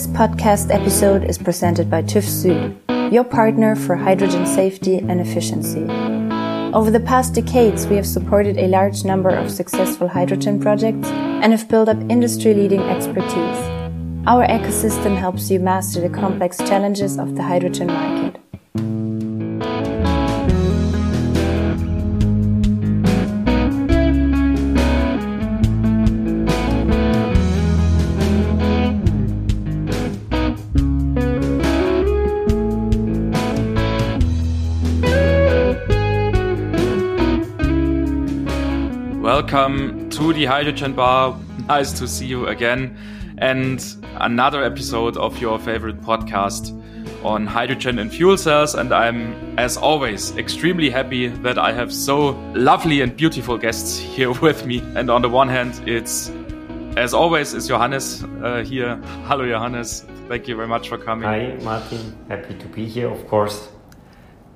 This podcast episode is presented by TÜV Süd, your partner for hydrogen safety and efficiency. Over the past decades, we have supported a large number of successful hydrogen projects and have built up industry leading expertise. Our ecosystem helps you master the complex challenges of the hydrogen market. Welcome to the Hydrogen Bar. Nice to see you again. And another episode of your favorite podcast on hydrogen and fuel cells. And I'm, as always, extremely happy that I have so lovely and beautiful guests here with me. And on the one hand, it's, as always, is Johannes uh, here. Hello, Johannes. Thank you very much for coming. Hi, Martin. Happy to be here, of course.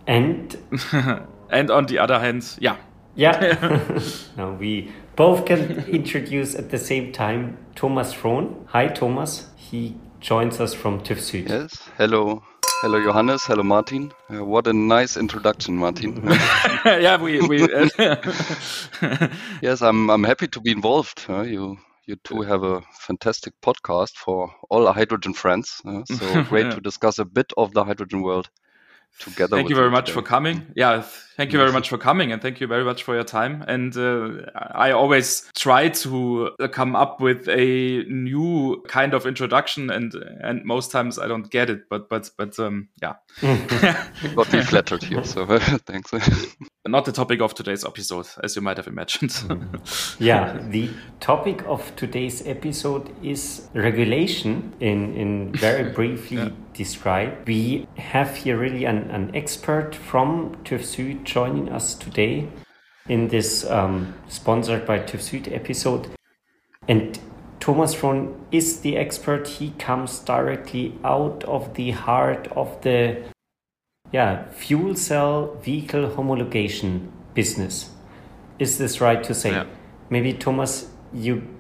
And and on the other hand, yeah, yeah. now we both can introduce at the same time Thomas Frohn. Hi, Thomas. He joins us from TÜV Süd. Yes. Hello. Hello, Johannes. Hello, Martin. Uh, what a nice introduction, Martin. yeah, we. we uh, yes, I'm. I'm happy to be involved. Uh, you. You two have a fantastic podcast for all hydrogen friends. Uh, so great yeah. to discuss a bit of the hydrogen world together. Thank you very much today. for coming. Yeah, thank you very much for coming, and thank you very much for your time. And uh, I always try to uh, come up with a new kind of introduction, and and most times I don't get it. But but but um, yeah, got me flattered here. So thanks. Not the topic of today's episode, as you might have imagined. yeah, the topic of today's episode is regulation. In in very briefly. Yeah describe. We have here really an, an expert from TÜV Süd joining us today in this um, sponsored by TÜV Süd episode. And Thomas Frohn is the expert. He comes directly out of the heart of the yeah, fuel cell vehicle homologation business. Is this right to say? Yeah. Maybe Thomas, you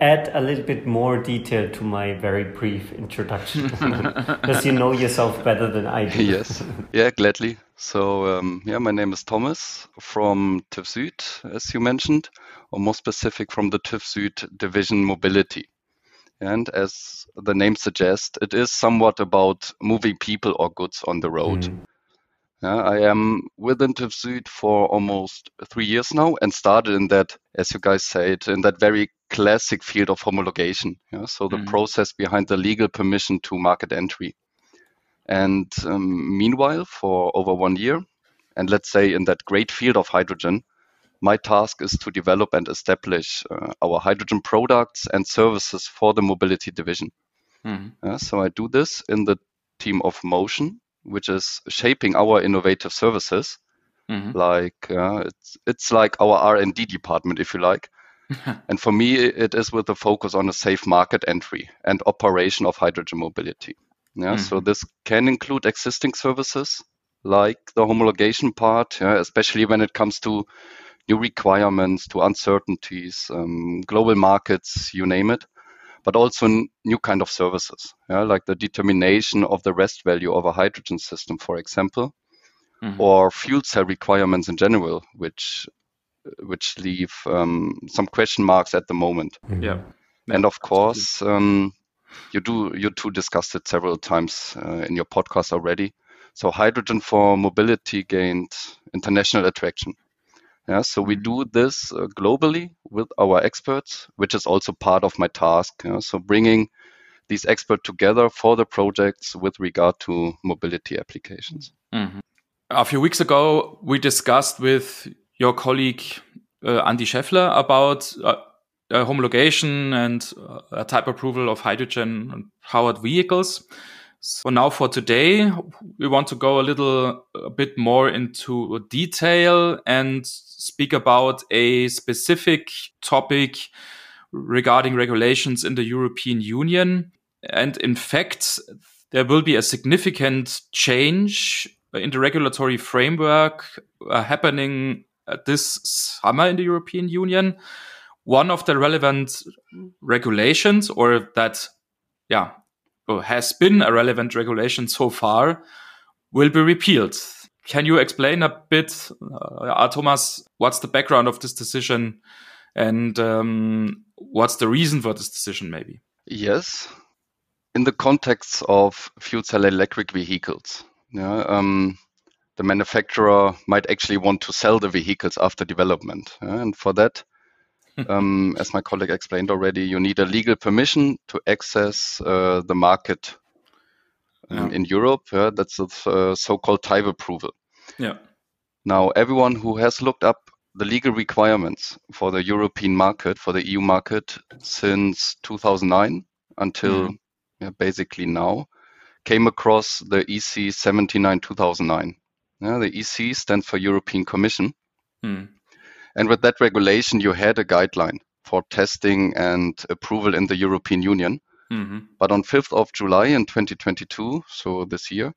add a little bit more detail to my very brief introduction because you know yourself better than I do. Yes, yeah, gladly. So, um, yeah, my name is Thomas from TÜV Süd, as you mentioned, or more specific from the TÜV Süd division mobility. And as the name suggests, it is somewhat about moving people or goods on the road. Mm. Yeah, I am within TÜV Süd for almost three years now and started in that, as you guys said, in that very classic field of homologation. Yeah? So the mm-hmm. process behind the legal permission to market entry. And um, meanwhile, for over one year, and let's say in that great field of hydrogen, my task is to develop and establish uh, our hydrogen products and services for the mobility division. Mm-hmm. so I do this in the team of Motion, which is shaping our innovative services. Mm-hmm. Like uh, it's it's like our R and D department, if you like, and for me, it is with a focus on a safe market entry and operation of hydrogen mobility. Yeah, mm-hmm. so this can include existing services like the homologation part, yeah, especially when it comes to new requirements, to uncertainties, um, global markets, you name it, but also new kind of services, yeah, like the determination of the rest value of a hydrogen system, for example, mm-hmm. or fuel cell requirements in general, which which leave um, some question marks at the moment. Mm-hmm. Yeah. And of course, um, you do you two discussed it several times uh, in your podcast already. So hydrogen for mobility gained international attraction. Yeah, so we do this uh, globally with our experts, which is also part of my task. So bringing these experts together for the projects with regard to mobility applications. Mm-hmm. A few weeks ago, we discussed with your colleague uh, Andy Scheffler about uh, homologation and uh, type approval of hydrogen powered vehicles. So now for today, we want to go a little a bit more into detail and speak about a specific topic regarding regulations in the European Union. And in fact, there will be a significant change in the regulatory framework uh, happening this summer in the European Union. One of the relevant regulations or that, yeah, or has been a relevant regulation so far will be repealed. Can you explain a bit, uh, Thomas, what's the background of this decision and um, what's the reason for this decision, maybe? Yes. In the context of fuel cell electric vehicles, yeah, um, the manufacturer might actually want to sell the vehicles after development. Yeah, and for that, um, as my colleague explained already, you need a legal permission to access uh, the market um, yeah. in Europe. Yeah, that's the uh, so-called type approval. Yeah. Now, everyone who has looked up the legal requirements for the European market, for the EU market, since 2009 until mm. yeah, basically now, came across the EC 79 2009. Yeah, the EC stands for European Commission. Mm. And with that regulation, you had a guideline for testing and approval in the European Union. Mm-hmm. But on 5th of July in 2022, so this year,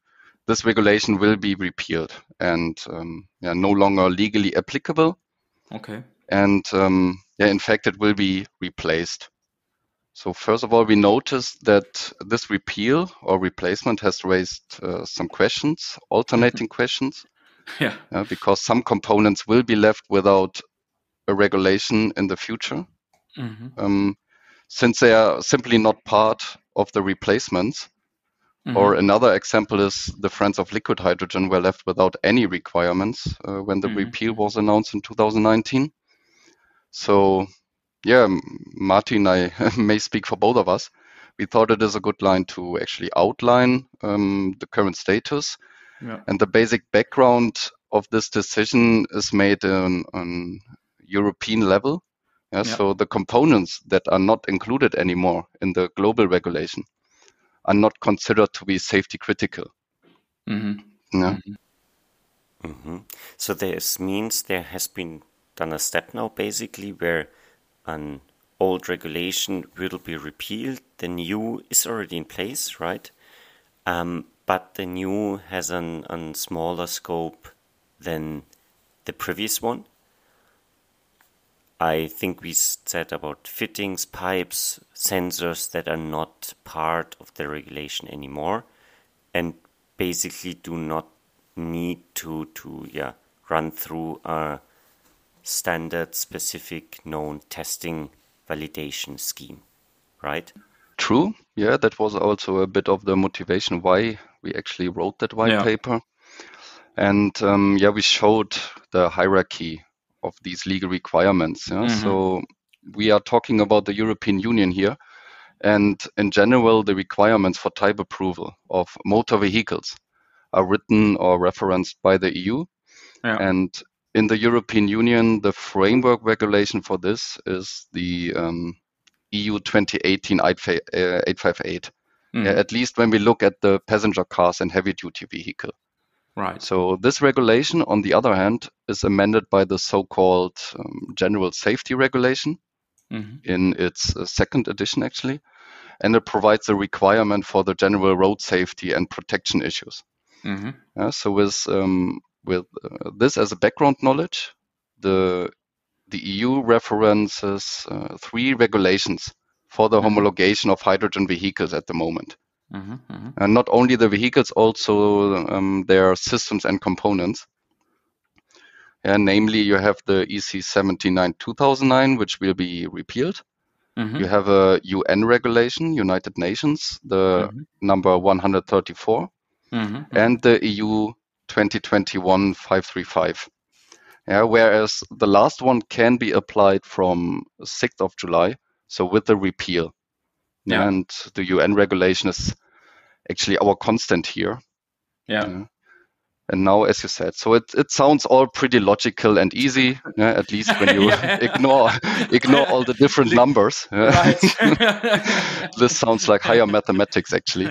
this regulation will be repealed and um, yeah, no longer legally applicable. Okay. And um, yeah, in fact, it will be replaced. So first of all, we noticed that this repeal or replacement has raised uh, some questions, alternating questions. Yeah. Uh, because some components will be left without a regulation in the future, mm-hmm. um, since they are simply not part of the replacements. Mm-hmm. Or another example is the Friends of Liquid Hydrogen were left without any requirements uh, when the mm-hmm. repeal was announced in 2019. So, yeah, Martin, I may speak for both of us. We thought it is a good line to actually outline um, the current status. Yeah. And the basic background of this decision is made in, on European level. Yeah, yeah. So the components that are not included anymore in the global regulation are not considered to be safety critical. Mm-hmm. Yeah. Mm-hmm. mm-hmm. So this means there has been done a step now, basically, where an old regulation will be repealed. The new is already in place, right? Um, but the new has an, an smaller scope than the previous one. I think we said about fittings, pipes, sensors that are not part of the regulation anymore and basically do not need to, to yeah, run through a standard specific known testing validation scheme, right? True. Yeah, that was also a bit of the motivation why we actually wrote that white yeah. paper. And um, yeah, we showed the hierarchy of these legal requirements. Yeah? Mm-hmm. So we are talking about the European Union here. And in general, the requirements for type approval of motor vehicles are written or referenced by the EU. Yeah. And in the European Union, the framework regulation for this is the um, EU 2018 858. Mm. at least when we look at the passenger cars and heavy duty vehicle. Right. So this regulation, on the other hand, is amended by the so-called um, General Safety Regulation mm-hmm. in its uh, second edition, actually, and it provides a requirement for the general road safety and protection issues. Mm-hmm. Yeah, so with um, with uh, this as a background knowledge, the the EU references uh, three regulations for the mm-hmm. homologation of hydrogen vehicles at the moment. Mm-hmm, mm-hmm. And not only the vehicles, also um, their systems and components. And namely, you have the EC 79 2009, which will be repealed. Mm-hmm. You have a UN regulation, United Nations, the mm-hmm. number 134, mm-hmm, mm-hmm. and the EU 2021 535. Yeah, whereas the last one can be applied from 6th of July, so with the repeal. Yeah. And the UN regulation is actually our constant here. Yeah. And now, as you said, so it, it sounds all pretty logical and easy, yeah, at least when you ignore ignore all the different numbers. This sounds like higher mathematics, actually.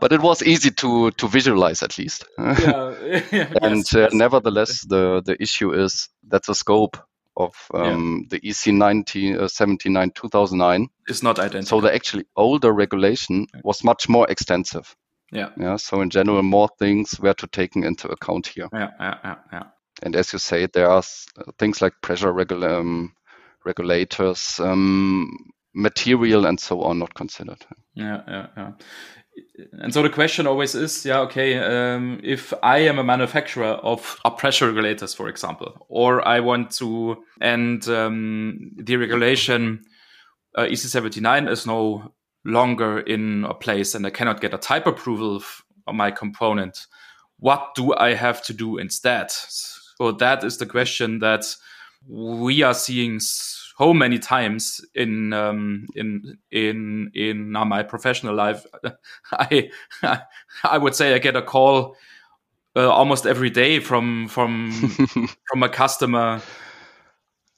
but it was easy to to visualize, at least. and yes, uh, yes. nevertheless, the the issue is that the scope of um, yeah. the EC 19, uh, 79 2009 is not identical. So the actually older regulation was much more extensive. Yeah. Yeah. So in general, more things were to taken into account here. Yeah. Yeah. Yeah. yeah. And as you say, there are things like pressure regula- um, regulators, um, material and so on not considered. Yeah, yeah, yeah. And so the question always is, yeah, okay, um, if I am a manufacturer of pressure regulators, for example, or I want to, and um, the regulation uh, EC79 is no longer in a place and I cannot get a type approval of my component, what do I have to do instead? So that is the question that we are seeing so many times in um, in in in my professional life. I I would say I get a call uh, almost every day from from from a customer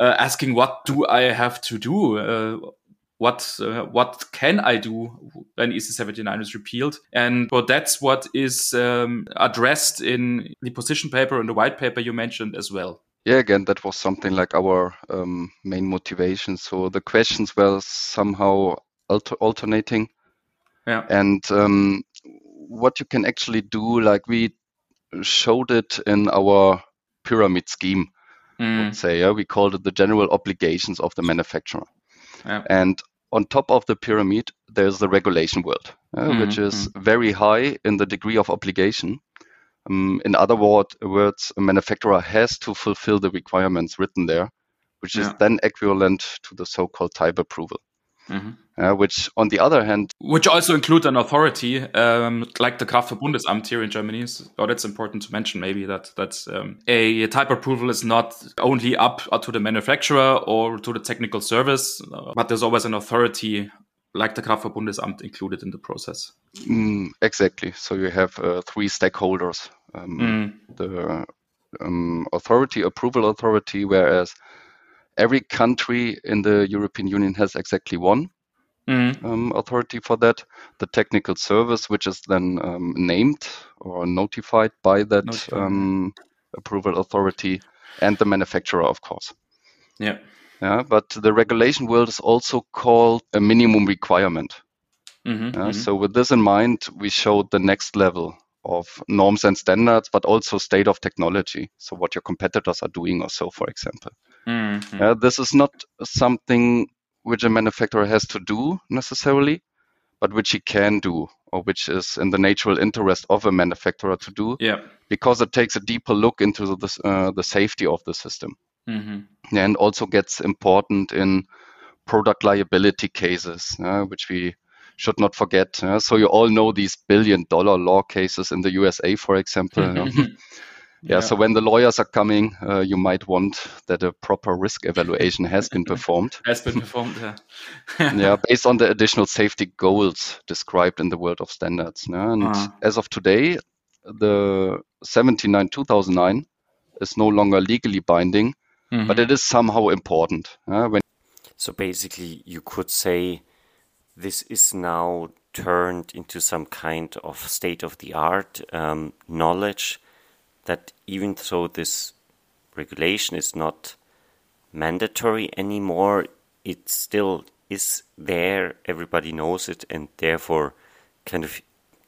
uh, asking what do I have to do. Uh, what uh, what can I do when EC79 is repealed? And well, that's what is um, addressed in the position paper and the white paper you mentioned as well. Yeah, again, that was something like our um, main motivation. So the questions were somehow alter- alternating. Yeah. And um, what you can actually do, like we showed it in our pyramid scheme, mm. say, yeah, we called it the general obligations of the manufacturer. Yeah. And on top of the pyramid, there's the regulation world, uh, mm-hmm. which is mm-hmm. very high in the degree of obligation. Um, in other word, words, a manufacturer has to fulfill the requirements written there, which yeah. is then equivalent to the so-called type approval. Mm-hmm. Uh, which, on the other hand, which also include an authority um, like the Kraftfahrt-Bundesamt here in Germany. So that's important to mention. Maybe that that's um, a type approval is not only up to the manufacturer or to the technical service, uh, but there's always an authority like the Kraftfahrt-Bundesamt included in the process. Mm, exactly. So you have uh, three stakeholders: um, mm. the um, authority, approval authority, whereas every country in the European Union has exactly one mm. um, authority for that. The technical service, which is then um, named or notified by that um, approval authority, and the manufacturer, of course. Yeah. Yeah, but the regulation world is also called a minimum requirement. Mm-hmm, yeah, mm-hmm. So with this in mind, we showed the next level of norms and standards, but also state of technology. So what your competitors are doing or so, for example. Mm-hmm. Uh, this is not something which a manufacturer has to do necessarily, but which he can do or which is in the natural interest of a manufacturer to do. Yeah. Because it takes a deeper look into the, uh, the safety of the system. Mm-hmm. And also gets important in product liability cases, uh, which we should not forget. Uh, so you all know these billion dollar law cases in the USA, for example. Yeah, yeah, so when the lawyers are coming, uh, you might want that a proper risk evaluation has been performed. has been performed, yeah. yeah, based on the additional safety goals described in the world of standards. Yeah? And uh. as of today, the 79 2009 is no longer legally binding, mm-hmm. but it is somehow important. when so basically, you could say this is now turned into some kind of state of the art um, knowledge that even though this regulation is not mandatory anymore, it still is there, everybody knows it, and therefore, kind of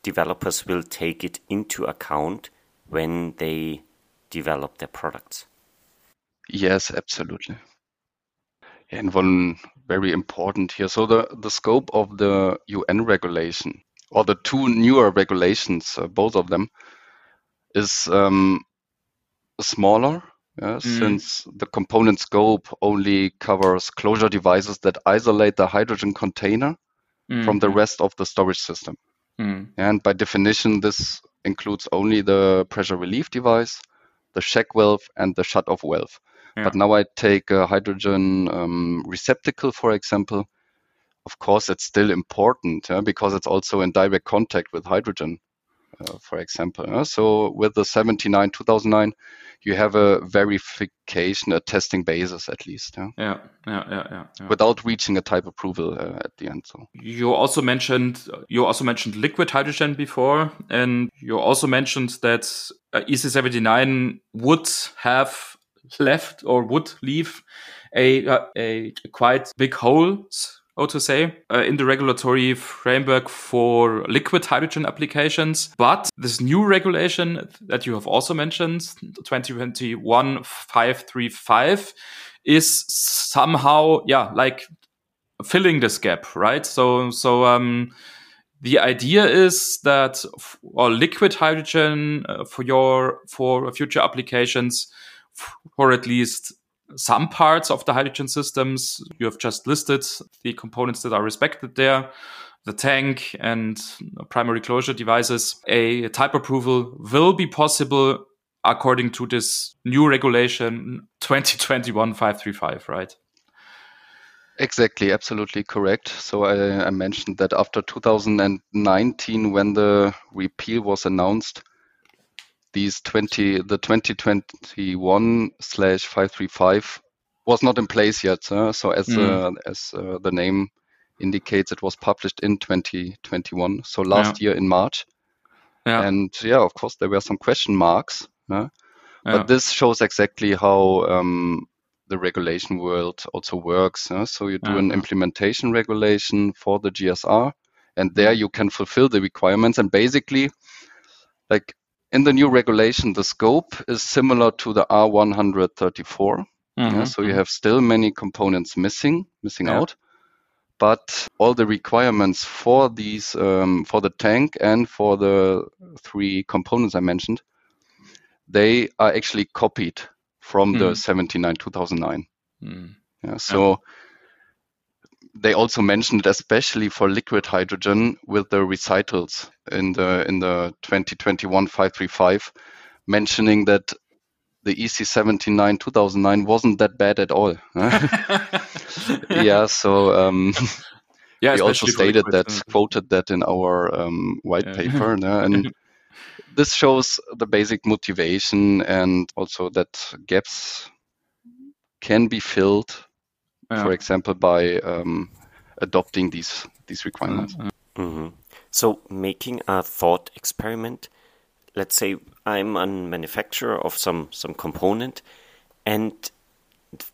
developers will take it into account when they develop their products. Yes, absolutely. And one very important here. So the, the scope of the UN regulation, or the two newer regulations, uh, both of them, is um, smaller yeah, mm. since the component scope only covers closure devices that isolate the hydrogen container mm. from the rest of the storage system. Mm. And by definition, this includes only the pressure relief device, the check valve, and the shut off valve. Yeah. But now I take a hydrogen um, receptacle, for example. Of course, it's still important yeah, because it's also in direct contact with hydrogen. Uh, for example. So with the 79 2009, you have a verification, a testing basis at least. Yeah, yeah, yeah, yeah. yeah, Without reaching a type approval uh, at the end. So you also mentioned you also mentioned liquid hydrogen before, and you also mentioned that uh, EC79 would have left or would leave a, uh, a quite big hole so to say, uh, in the regulatory framework for liquid hydrogen applications. But this new regulation that you have also mentioned, 2021 535, is somehow, yeah, like filling this gap, right? So, so um, the idea is that or liquid hydrogen uh, for your for future applications for at least some parts of the hydrogen systems. You have just listed the components that are respected there the tank and primary closure devices. A type approval will be possible according to this new regulation 2021 535 right? Exactly, absolutely correct. So I, I, mentioned that after 2019, when the repeal was announced, these 20 the 2021 slash 535 was not in place yet. So as mm. uh, as uh, the name indicates, it was published in 2021. So last yeah. year in March. Yeah. And yeah, of course, there were some question marks. Yeah. But this shows exactly how um, the regulation world also works. So you do an implementation regulation for the GSR, and there mm-hmm. you can fulfill the requirements. And basically, like in the new regulation, the scope is similar to the R134. Mm-hmm. Yeah, so you mm-hmm. have still many components missing, missing yeah. out. But all the requirements for these, um, for the tank and for the three components I mentioned, they are actually copied from mm. the 79 2009 mm. yeah, so. They also mentioned especially for liquid hydrogen with the recitals in the in the 2021 535 mentioning that the EC79 2009 wasn't that bad at all. yeah, so um, yeah, we also stated that, uh, quoted that in our um, white yeah. paper, and this shows the basic motivation and also that gaps can be filled, yeah. for example, by um, adopting these these requirements. Mm-hmm. So, making a thought experiment. Let's say I'm a manufacturer of some some component, and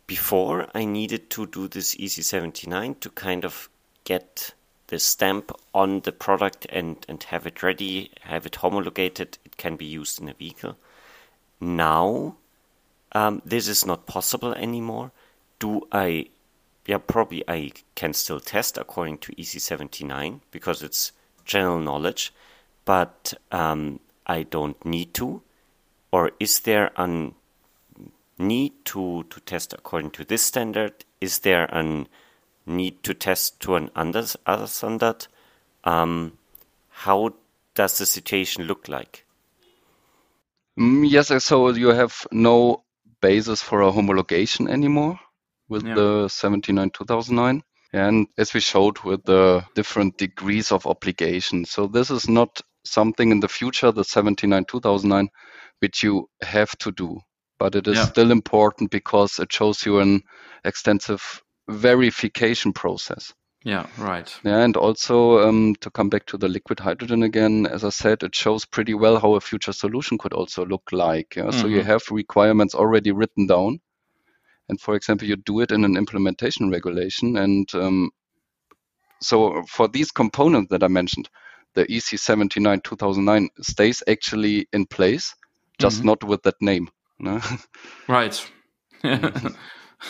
before I needed to do this EC79 to kind of get the stamp on the product and, and have it ready, have it homologated, it can be used in a vehicle. Now, um, this is not possible anymore. Do I, yeah, probably I can still test according to EC79 because it's general knowledge, but um, I don't need to. Or is there a need to, to test according to this standard? Is there a need to test to an other, other standard, um, how does the situation look like? Mm, yes, so you have no basis for a homologation anymore with yeah. the 79 2009 and as we showed with the different degrees of obligation so this is not something in the future the 79 2009 which you have to do but it is yeah. still important because it shows you an extensive verification process. Yeah, right. Yeah, and also um, to come back to the liquid hydrogen again, as I said, it shows pretty well how a future solution could also look like. Yeah? Mm-hmm. So you mm-hmm. have requirements already written down, and for example, you do it in an implementation regulation, and um, so for these components that I mentioned, the EC 79 2009 stays actually in place, just mm-hmm. not with that name. No? right.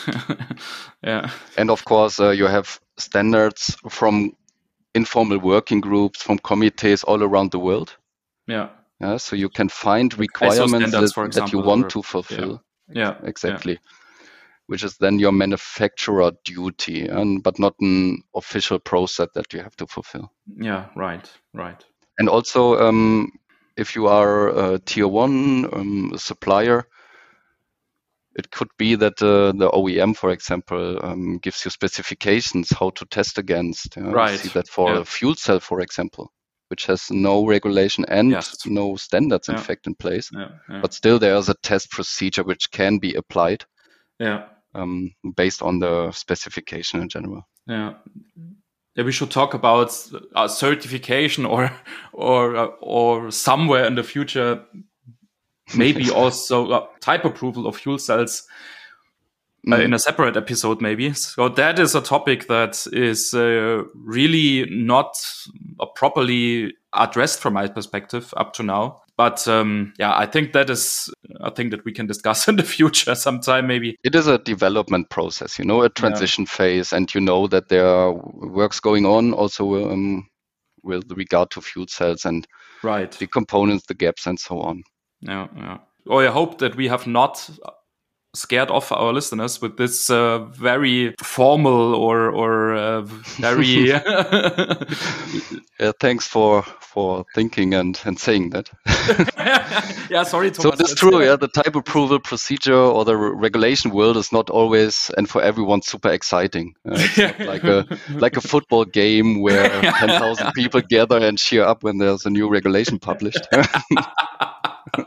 yeah. And of course, uh, you have standards from informal working groups, from committees all around the world. Yeah. Yeah. So you can find requirements that, example, that, you want to fulfill. Yeah. yeah. Exactly. Yeah. Which is then your manufacturer duty, and but not an official process that you have to fulfill. Yeah. Right. Right. And also, um, if you are a tier one um, supplier, it could be that uh, the OEM, for example, um, gives you specifications how to test against. You know? Right. See that for yeah. a fuel cell, for example, which has no regulation and yes. no standards, in yeah. fact, in place. Yeah. But still, there is a test procedure which can be applied. Yeah. Um, based on the specification in general. Yeah. Yeah, we should talk about uh, certification or or uh, or somewhere in the future maybe also uh, type approval of fuel cells uh, in a separate episode, maybe. So that is a topic that is uh, really not uh, properly addressed from my perspective up to now. But um, yeah, I think that is a thing that we can discuss in the future sometime, maybe. It is a development process, you know, a transition yeah. phase, and you know that there are works going on also um, with regard to fuel cells and right the components, the gaps, and so on. Yeah, yeah. Oh, I hope that we have not scared off our listeners with this uh, very formal or or uh, very yeah. Thanks for for thinking and and saying that. Yeah sorry Thomas. so it's true yeah the type approval procedure or the regulation world is not always and for everyone super exciting. Uh, it's like a like a football game where 10,000 people gather and cheer up when there's a new regulation published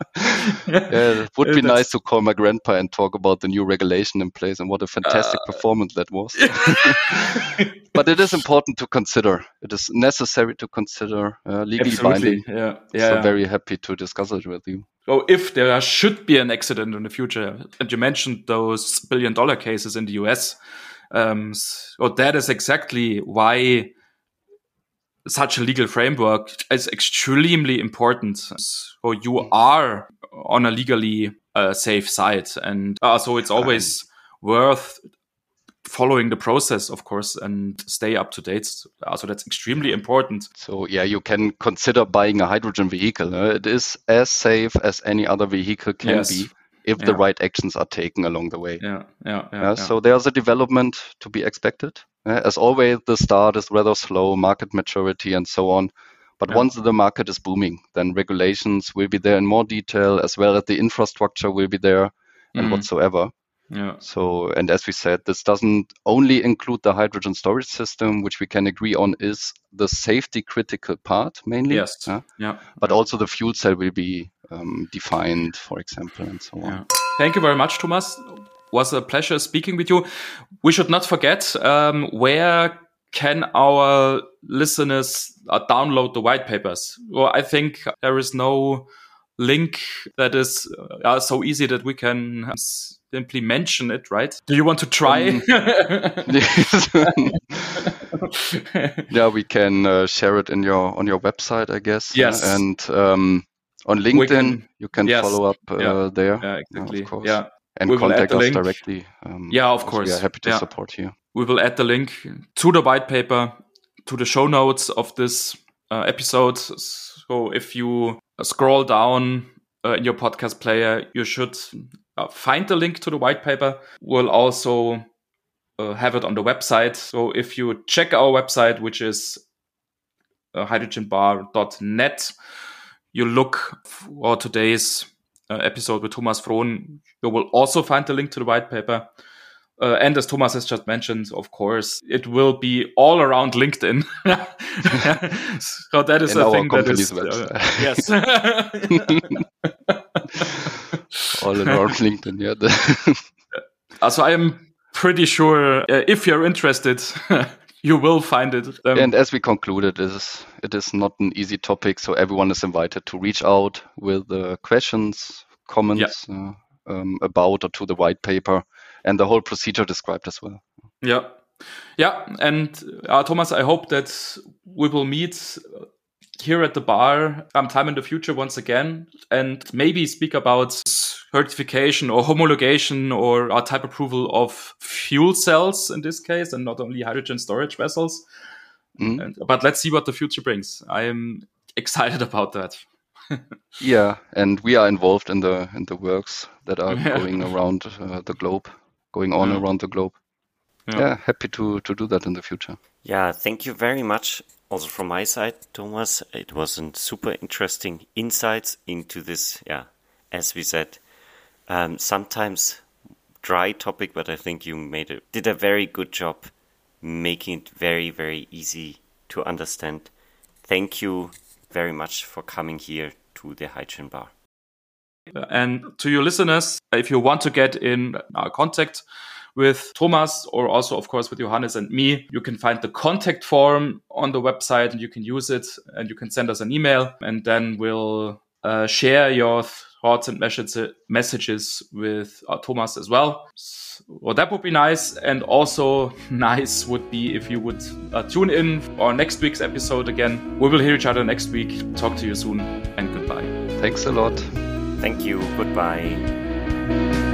yeah, it would be nice to call my grandpa and talk about the new regulation in place and what a fantastic uh, performance that was. but it is important to consider. It is necessary to consider uh, legally Absolutely. binding. Yeah, yeah. So very happy to discuss it with you. Oh, if there should be an accident in the future, and you mentioned those billion dollar cases in the US, um, so that is exactly why such a legal framework is extremely important. So you are on a legally uh, safe side. And uh, so it's always worth following the process, of course, and stay up to date. Uh, so that's extremely important. So yeah, you can consider buying a hydrogen vehicle. It is as safe as any other vehicle can yes. be if yeah. the right actions are taken along the way. Yeah, yeah, yeah, yeah. So there's a development to be expected. Uh, as always, the start is rather slow, market maturity and so on. But yeah. once the market is booming, then regulations will be there in more detail, as well as the infrastructure will be there and mm. whatsoever. Yeah. So, and as we said, this doesn't only include the hydrogen storage system, which we can agree on is the safety critical part mainly. Yes. Yeah. yeah. But also the fuel cell will be um, defined, for example, and so on. Yeah. Thank you very much, Thomas. Was a pleasure speaking with you. We should not forget um, where can our listeners uh, download the white papers? Well, I think there is no link that is uh, so easy that we can simply mention it, right? Do you want to try? Um, yeah, we can uh, share it in your on your website, I guess. Yes, and um, on LinkedIn can, you can yes. follow up uh, yeah. there. Yeah, exactly. yeah, and we contact us directly. Um, yeah, of course. We are happy to yeah. support you. We will add the link to the white paper to the show notes of this uh, episode. So if you scroll down uh, in your podcast player, you should uh, find the link to the white paper. We'll also uh, have it on the website. So if you check our website, which is uh, hydrogenbar.net, you look for today's uh, episode with Thomas Frohn, you will also find the link to the white paper. Uh, and as Thomas has just mentioned, of course, it will be all around LinkedIn. so that is In a thing that is uh, yes, all around LinkedIn. Yeah. uh, so I am pretty sure uh, if you're interested, you will find it. Um, and as we concluded, it is it is not an easy topic, so everyone is invited to reach out with uh, questions, comments yeah. uh, um, about or to the white paper and the whole procedure described as well. Yeah. Yeah. And uh, Thomas, I hope that we will meet here at the bar sometime in the future once again and maybe speak about certification or homologation or our type approval of fuel cells in this case and not only hydrogen storage vessels. Mm. And, but let's see what the future brings. I am excited about that. yeah, and we are involved in the in the works that are yeah. going around uh, the globe going on yeah. around the globe. Yeah. yeah, happy to to do that in the future. Yeah, thank you very much. Also from my side, Thomas, it was a super interesting insights into this. Yeah, as we said, um, sometimes dry topic, but I think you made it did a very good job making it very very easy to understand. Thank you very much for coming here to the Hydrogen Bar. And to your listeners, if you want to get in contact with Thomas or also, of course, with Johannes and me, you can find the contact form on the website and you can use it and you can send us an email and then we'll uh, share your thoughts and messages with uh, Thomas as well. Well, that would be nice. And also nice would be if you would uh, tune in for next week's episode again. We will hear each other next week. Talk to you soon and goodbye. Thanks a lot. Thank you. Goodbye.